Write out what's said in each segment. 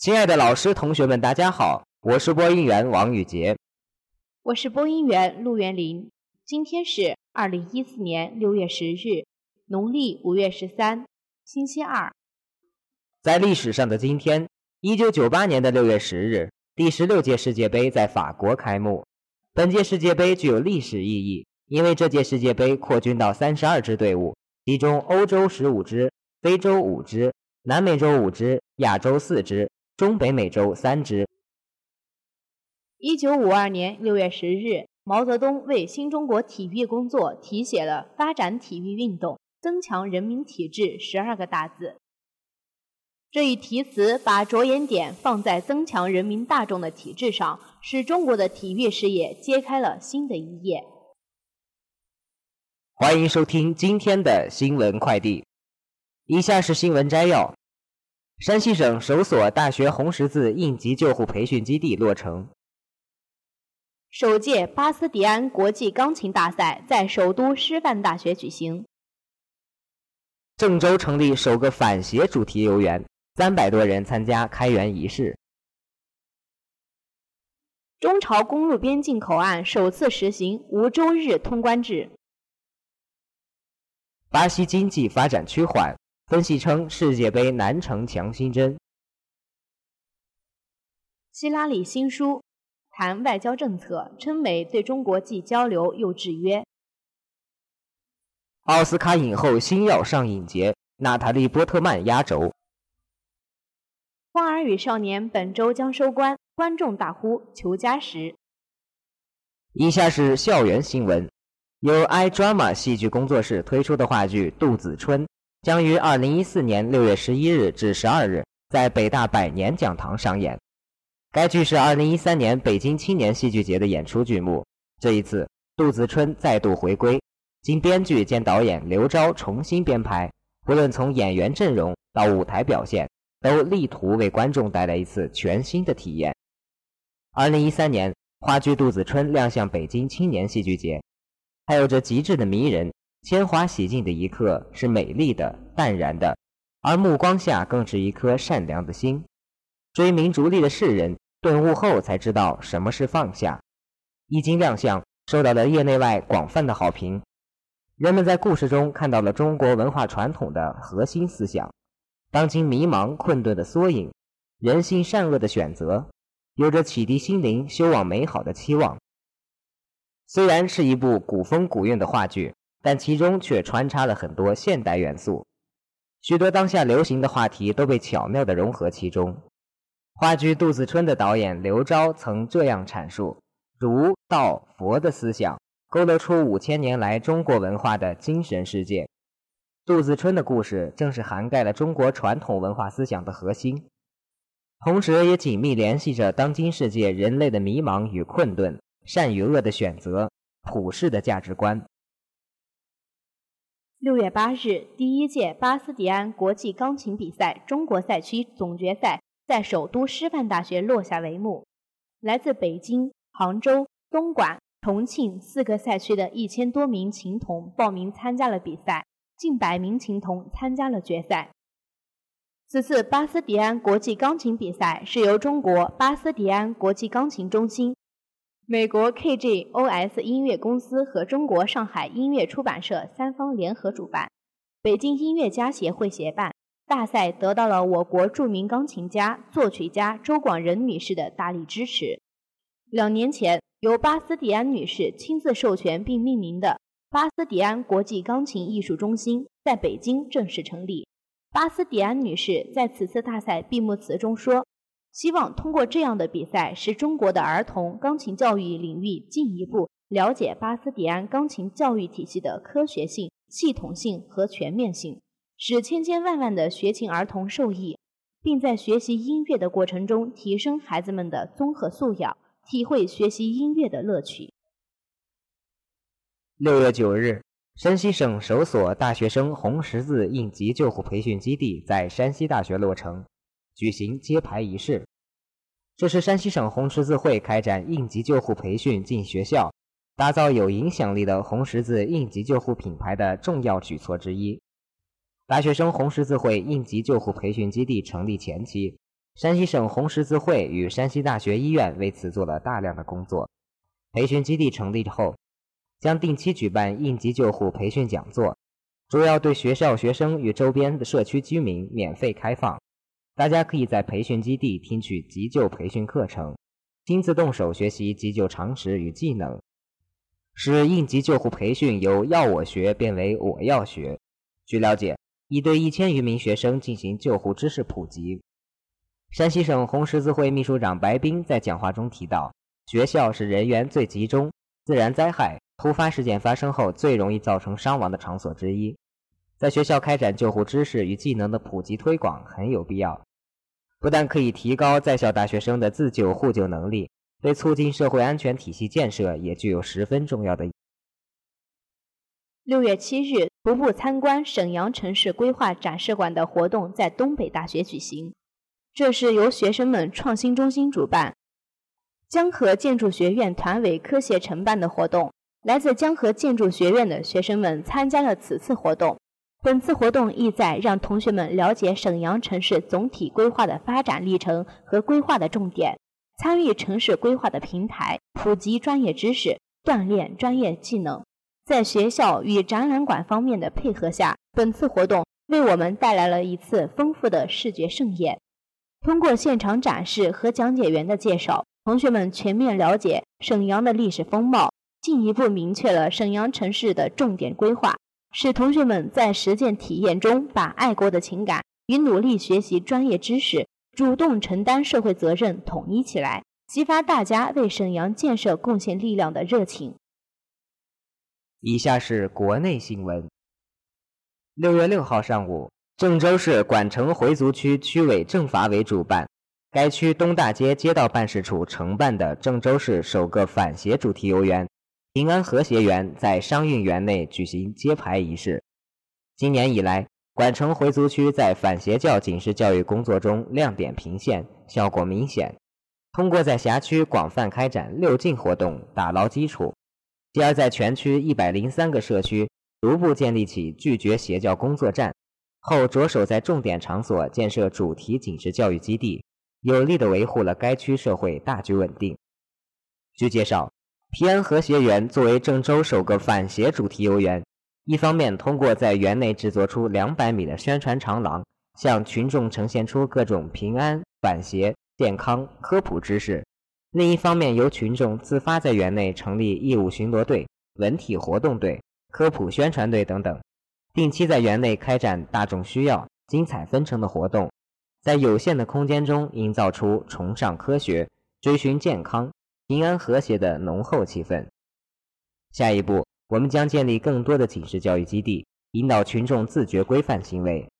亲爱的老师、同学们，大家好，我是播音员王宇杰，我是播音员陆元林。今天是二零一四年六月十日，农历五月十三，星期二。在历史上的今天，一九九八年的六月十日，第十六届世界杯在法国开幕。本届世界杯具有历史意义，因为这届世界杯扩军到三十二支队伍，其中欧洲十五支，非洲五支，南美洲五支，亚洲四支。中北美洲三支。一九五二年六月十日，毛泽东为新中国体育工作题写了“发展体育运动，增强人民体质”十二个大字。这一题词把着眼点放在增强人民大众的体质上，使中国的体育事业揭开了新的一页。欢迎收听今天的新闻快递，以下是新闻摘要。山西省首所大学红十字应急救护培训基地落成。首届巴斯迪安国际钢琴大赛在首都师范大学举行。郑州成立首个反邪主题游园，三百多人参加开园仪式。中朝公路边境口岸首次实行无周日通关制。巴西经济发展趋缓。分析称，世界杯难成强心针。希拉里新书谈外交政策，称美对中国既交流又制约。奥斯卡影后星耀上影节，娜塔莉波特曼压轴。《花儿与少年》本周将收官，观众大呼求加时。以下是校园新闻：由 iDrama 戏剧工作室推出的话剧《杜子春》。将于二零一四年六月十一日至十二日在北大百年讲堂上演。该剧是二零一三年北京青年戏剧节的演出剧目。这一次，杜子春再度回归，经编剧兼导演刘钊重新编排，不论从演员阵容到舞台表现，都力图为观众带来一次全新的体验。二零一三年，话剧《杜子春》亮相北京青年戏剧节，它有着极致的迷人。铅华洗净的一刻是美丽的、淡然的，而目光下更是一颗善良的心。追名逐利的世人顿悟后才知道什么是放下。一经亮相，受到了业内外广泛的好评。人们在故事中看到了中国文化传统的核心思想，当今迷茫困顿的缩影，人性善恶的选择，有着启迪心灵、修往美好的期望。虽然是一部古风古韵的话剧。但其中却穿插了很多现代元素，许多当下流行的话题都被巧妙地融合其中。话剧《杜子春》的导演刘钊曾这样阐述：儒、道、佛的思想勾勒出五千年来中国文化的精神世界。杜子春的故事正是涵盖了中国传统文化思想的核心，同时也紧密联系着当今世界人类的迷茫与困顿、善与恶的选择、普世的价值观。六月八日，第一届巴斯蒂安国际钢琴比赛中国赛区总决赛在首都师范大学落下帷幕。来自北京、杭州、东莞、重庆四个赛区的一千多名琴童报名参加了比赛，近百名琴童参加了决赛。此次巴斯蒂安国际钢琴比赛是由中国巴斯蒂安国际钢琴中心。美国 KGOS 音乐公司和中国上海音乐出版社三方联合主办，北京音乐家协会协办。大赛得到了我国著名钢琴家、作曲家周广仁女士的大力支持。两年前，由巴斯蒂安女士亲自授权并命名的巴斯蒂安国际钢琴艺术中心在北京正式成立。巴斯蒂安女士在此次大赛闭幕词中说。希望通过这样的比赛，使中国的儿童钢琴教育领域进一步了解巴斯蒂安钢琴教育体系的科学性、系统性和全面性，使千千万万的学琴儿童受益，并在学习音乐的过程中提升孩子们的综合素养，体会学习音乐的乐趣。六月九日，山西省首所大学生红十字应急救护培训基地在山西大学落成。举行揭牌仪式，这是山西省红十字会开展应急救护培训进学校、打造有影响力的红十字应急救护品牌的重要举措之一。大学生红十字会应急救护培训基地成立前期，山西省红十字会与山西大学医院为此做了大量的工作。培训基地成立后，将定期举办应急救护培训讲座，主要对学校学生与周边的社区居民免费开放。大家可以在培训基地听取急救培训课程，亲自动手学习急救常识与技能，使应急救护培训由要我学变为我要学。据了解，已对一千余名学生进行救护知识普及。山西省红十字会秘书长白冰在讲话中提到。学校是人员最集中、自然灾害、突发事件发生后最容易造成伤亡的场所之一，在学校开展救护知识与技能的普及推广很有必要，不但可以提高在校大学生的自救互救能力，对促进社会安全体系建设也具有十分重要的。六月七日，徒步参观沈阳城市规划展示馆的活动在东北大学举行，这是由学生们创新中心主办。江河建筑学院团委科协承办的活动，来自江河建筑学院的学生们参加了此次活动。本次活动意在让同学们了解沈阳城市总体规划的发展历程和规划的重点，参与城市规划的平台，普及专业知识，锻炼专业技能。在学校与展览馆方面的配合下，本次活动为我们带来了一次丰富的视觉盛宴。通过现场展示和讲解员的介绍。同学们全面了解沈阳的历史风貌，进一步明确了沈阳城市的重点规划，使同学们在实践体验中把爱国的情感与努力学习专业知识、主动承担社会责任统一起来，激发大家为沈阳建设贡献力量的热情。以下是国内新闻：六月六号上午，郑州市管城回族区区委政法委主办。该区东大街街道办事处承办的郑州市首个反邪主题游园“平安和谐园”在商运园内举行揭牌仪式。今年以来，管城回族区在反邪教警示教育工作中亮点频现，效果明显。通过在辖区广泛开展“六进”活动，打牢基础，继而在全区一百零三个社区逐步建立起拒绝邪教工作站，后着手在重点场所建设主题警示教育基地。有力地维护了该区社会大局稳定。据介绍，平安和谐园作为郑州首个反邪主题游园，一方面通过在园内制作出两百米的宣传长廊，向群众呈现出各种平安、反邪、健康科普知识；另一方面由群众自发在园内成立义务巡逻队、文体活动队、科普宣传队等等，定期在园内开展大众需要、精彩纷呈的活动。在有限的空间中营造出崇尚科学、追寻健康、平安和谐的浓厚气氛。下一步，我们将建立更多的警示教育基地，引导群众自觉规范行为。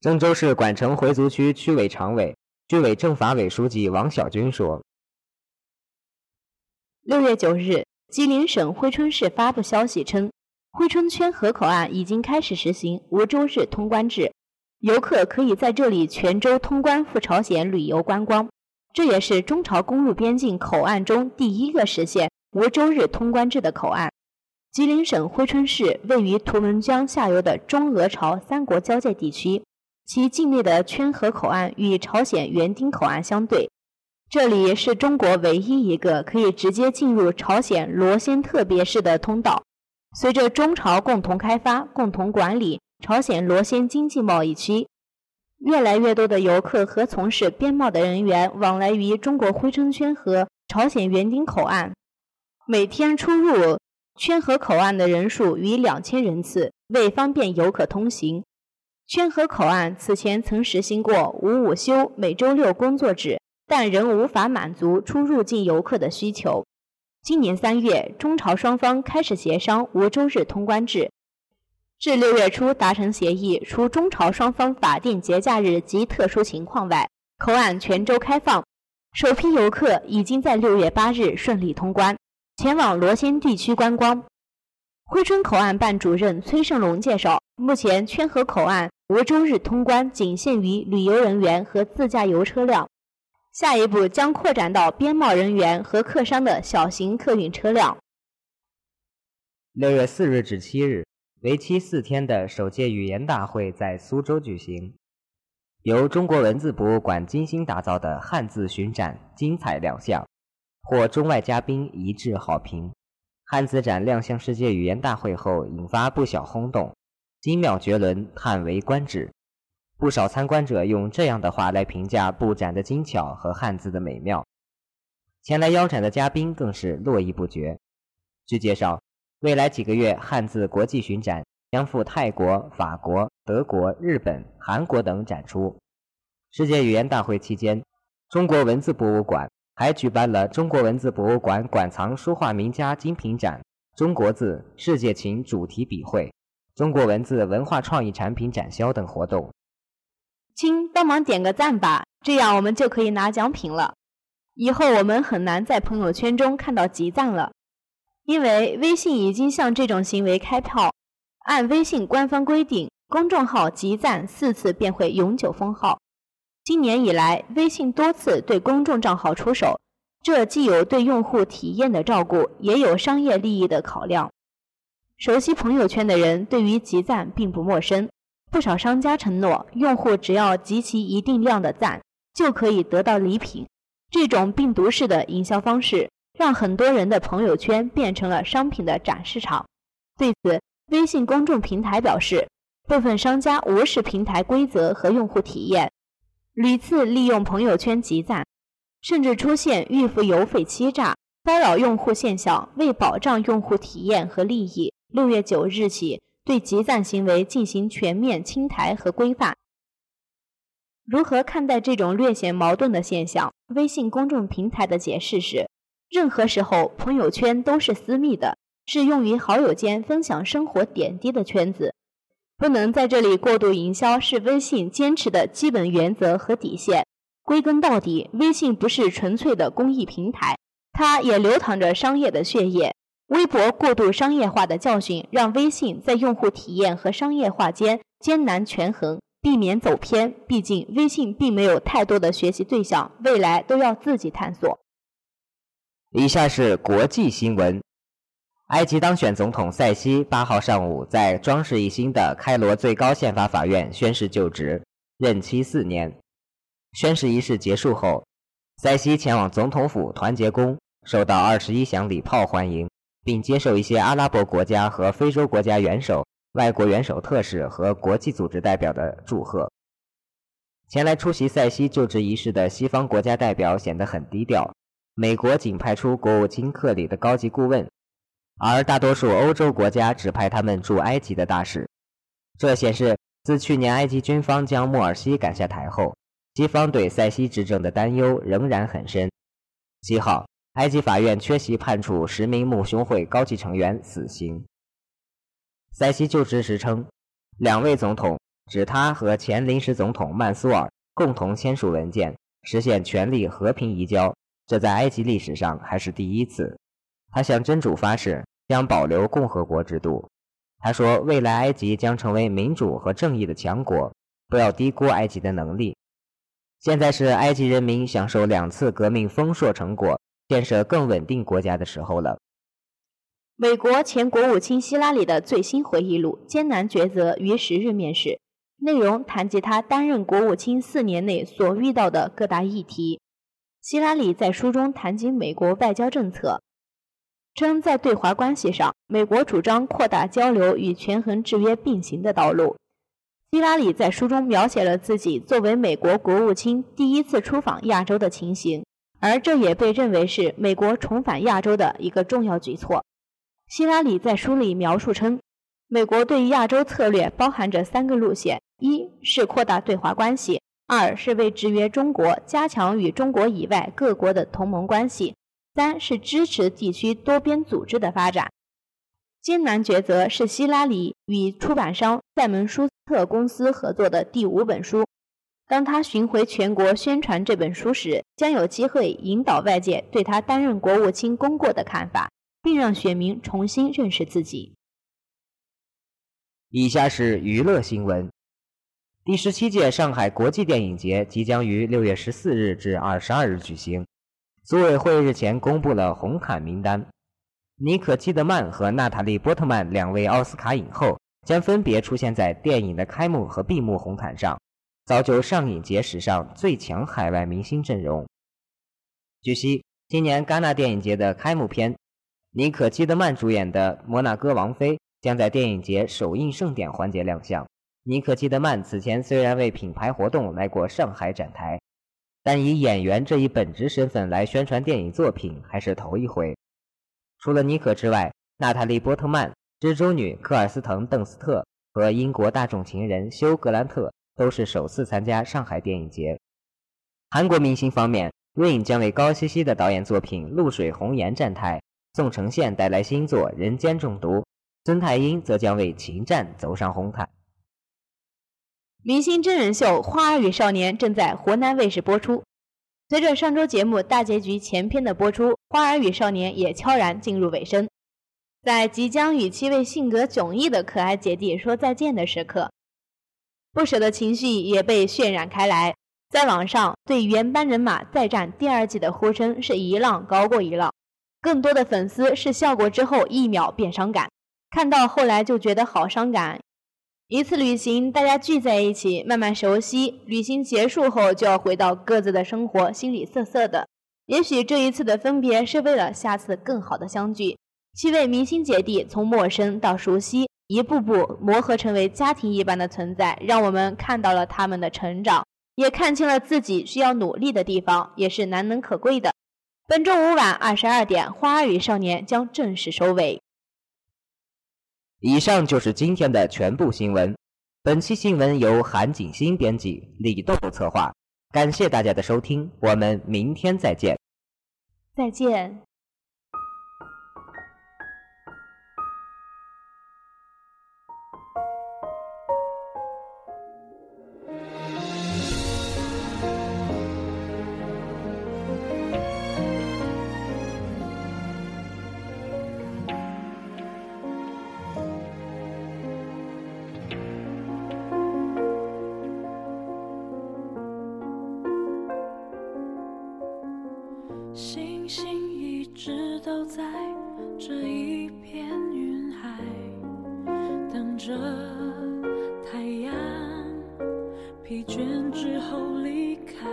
郑州市管城回族区区委常委、区委政法委书记王小军说：“六月九日，吉林省珲春市发布消息称，珲春圈河口岸已经开始实行无周日通关制。”游客可以在这里全周通关赴朝鲜旅游观光，这也是中朝公路边境口岸中第一个实现无周日通关制的口岸。吉林省珲春市位于图们江下游的中俄朝三国交界地区，其境内的圈河口岸与朝鲜园丁口岸相对，这里是中国唯一一个可以直接进入朝鲜罗先特别市的通道。随着中朝共同开发、共同管理。朝鲜罗先经济贸易区，越来越多的游客和从事边贸的人员往来于中国珲春圈和朝鲜园丁口岸，每天出入圈河口岸的人数逾两千人次。为方便游客通行，圈河口岸此前曾实行过五午休、每周六工作制，但仍无法满足出入境游客的需求。今年三月，中朝双方开始协商无周日通关制。至六月初达成协议，除中朝双方法定节假日及特殊情况外，口岸全周开放。首批游客已经在六月八日顺利通关，前往罗先地区观光。珲春口岸办主任崔胜龙介绍，目前圈河口岸无周日通关仅限于旅游人员和自驾游车辆，下一步将扩展到边贸人员和客商的小型客运车辆。六月四日至七日。为期四天的首届语言大会在苏州举行。由中国文字博物馆精心打造的汉字巡展精彩亮相，获中外嘉宾一致好评。汉字展亮相世界语言大会后，引发不小轰动，精妙绝伦，叹为观止。不少参观者用这样的话来评价布展的精巧和汉字的美妙。前来邀展的嘉宾更是络绎不绝。据介绍，未来几个月汉字国际巡展将赴泰国、法国、德国、日本、韩国等展出。世界语言大会期间，中国文字博物馆。还举办了中国文字博物馆馆藏书画名家精品展、中国字世界情主题笔会、中国文字文化创意产品展销等活动。亲，帮忙点个赞吧，这样我们就可以拿奖品了。以后我们很难在朋友圈中看到集赞了，因为微信已经向这种行为开炮。按微信官方规定，公众号集赞四次便会永久封号。今年以来，微信多次对公众账号出手，这既有对用户体验的照顾，也有商业利益的考量。熟悉朋友圈的人对于集赞并不陌生，不少商家承诺，用户只要集齐一定量的赞，就可以得到礼品。这种病毒式的营销方式，让很多人的朋友圈变成了商品的展示场。对此，微信公众平台表示，部分商家无视平台规则和用户体验。屡次利用朋友圈集赞，甚至出现预付邮费欺诈、骚扰用户现象。为保障用户体验和利益，六月九日起对集赞行为进行全面清台和规范。如何看待这种略显矛盾的现象？微信公众平台的解释是：任何时候，朋友圈都是私密的，是用于好友间分享生活点滴的圈子。不能在这里过度营销，是微信坚持的基本原则和底线。归根到底，微信不是纯粹的公益平台，它也流淌着商业的血液。微博过度商业化的教训，让微信在用户体验和商业化间艰难权衡，避免走偏。毕竟，微信并没有太多的学习对象，未来都要自己探索。以下是国际新闻。埃及当选总统塞西八号上午在装饰一新的开罗最高宪法法院宣誓就职，任期四年。宣誓仪式结束后，塞西前往总统府团结宫，受到二十一响礼炮欢迎，并接受一些阿拉伯国家和非洲国家元首、外国元首、特使和国际组织代表的祝贺。前来出席塞西就职仪式的西方国家代表显得很低调，美国仅派出国务卿克里的高级顾问。而大多数欧洲国家只派他们驻埃及的大使，这显示自去年埃及军方将穆尔西赶下台后，西方对塞西执政的担忧仍然很深。七号，埃及法院缺席判处十名穆兄会高级成员死刑。塞西就职时称，两位总统指他和前临时总统曼苏尔共同签署文件，实现权力和平移交，这在埃及历史上还是第一次。他向真主发誓。将保留共和国制度。他说：“未来埃及将成为民主和正义的强国，不要低估埃及的能力。现在是埃及人民享受两次革命丰硕成果、建设更稳定国家的时候了。”美国前国务卿希拉里的最新回忆录《艰难抉择》于十日面世，内容谈及他担任国务卿四年内所遇到的各大议题。希拉里在书中谈及美国外交政策。称在对华关系上，美国主张扩大交流与权衡制约并行的道路。希拉里在书中描写了自己作为美国国务卿第一次出访亚洲的情形，而这也被认为是美国重返亚洲的一个重要举措。希拉里在书里描述称，美国对亚洲策略包含着三个路线：一是扩大对华关系；二是为制约中国，加强与中国以外各国的同盟关系。三是支持地区多边组织的发展。艰难抉择是希拉里与出版商塞门舒斯特公司合作的第五本书。当他巡回全国宣传这本书时，将有机会引导外界对他担任国务卿功过的看法，并让选民重新认识自己。以下是娱乐新闻：第十七届上海国际电影节即将于六月十四日至二十二日举行。组委会日前公布了红毯名单，妮可基德曼和娜塔莉波特曼两位奥斯卡影后将分别出现在电影的开幕和闭幕红毯上。造就上影节史上最强海外明星阵容。据悉，今年戛纳电影节的开幕片，妮可基德曼主演的《摩纳哥王妃》将在电影节首映盛典环节亮相。妮可基德曼此前虽然为品牌活动来过上海展台，但以演员这一本职身份来宣传电影作品还是头一回。除了妮可之外，娜塔莉·波特曼、蜘蛛女科尔斯滕·邓斯特和英国大众情人休·格兰特都是首次参加上海电影节。韩国明星方面，Rain 将为高希希的导演作品《露水红颜》站台，宋承宪带来新作《人间中毒》，孙太英则将为《情战》走上红毯。明星真人秀《花儿与少年》正在湖南卫视播出。随着上周节目大结局前篇的播出，《花儿与少年》也悄然进入尾声。在即将与七位性格迥异的可爱姐弟说再见的时刻，不舍的情绪也被渲染开来。在网上，对原班人马再战第二季的呼声是一浪高过一浪。更多的粉丝是笑过之后一秒变伤感，看到后来就觉得好伤感。一次旅行，大家聚在一起，慢慢熟悉。旅行结束后，就要回到各自的生活，心里涩涩的。也许这一次的分别，是为了下次更好的相聚。七位明星姐弟从陌生到熟悉，一步步磨合成为家庭一般的存在，让我们看到了他们的成长，也看清了自己需要努力的地方，也是难能可贵的。本周五晚二十二点，《花儿与少年》将正式收尾。以上就是今天的全部新闻。本期新闻由韩景新编辑，李豆策划。感谢大家的收听，我们明天再见。再见。着太阳疲倦之后离开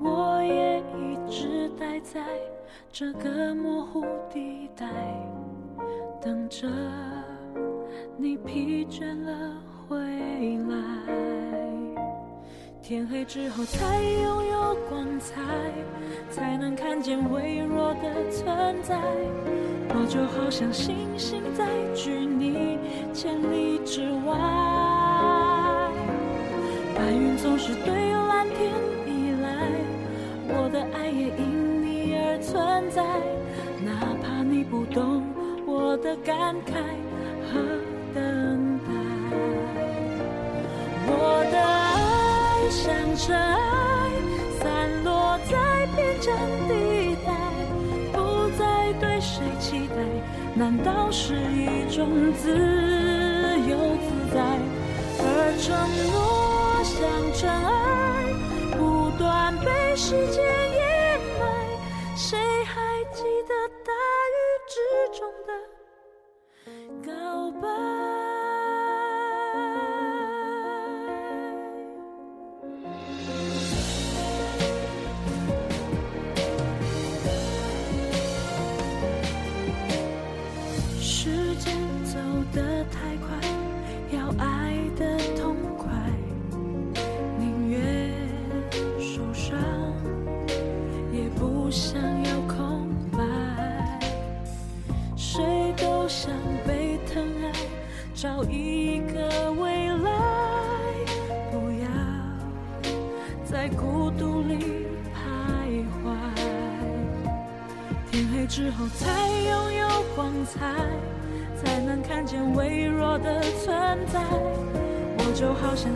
我也一直待在这个模糊地带等着你疲倦了回来。天黑之后才拥有光彩才能看见微弱的存在。我就好像星星在距你千里之外。白云总是对蓝天依赖，我的爱也因你而。存在，哪怕你不懂我的感慨和等待。我的爱像尘埃，散落在边疆地难道是一种自由自在而承诺像尘埃不断被时间掩埋？谁还记得大雨之中的告白？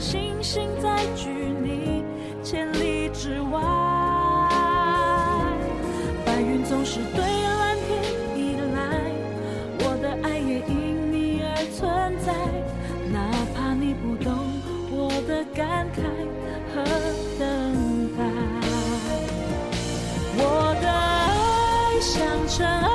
星星在距你千里之外。白云总是对蓝天依赖，我的爱也因你而。存在，哪怕你不懂我的感慨和等待。我的爱像尘埃，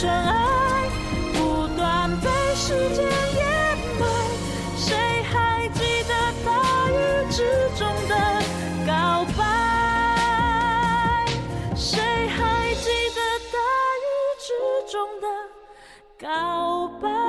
真爱，不断被时间掩埋，谁还记得大雨之中的告白？谁还记得大雨之中的告白？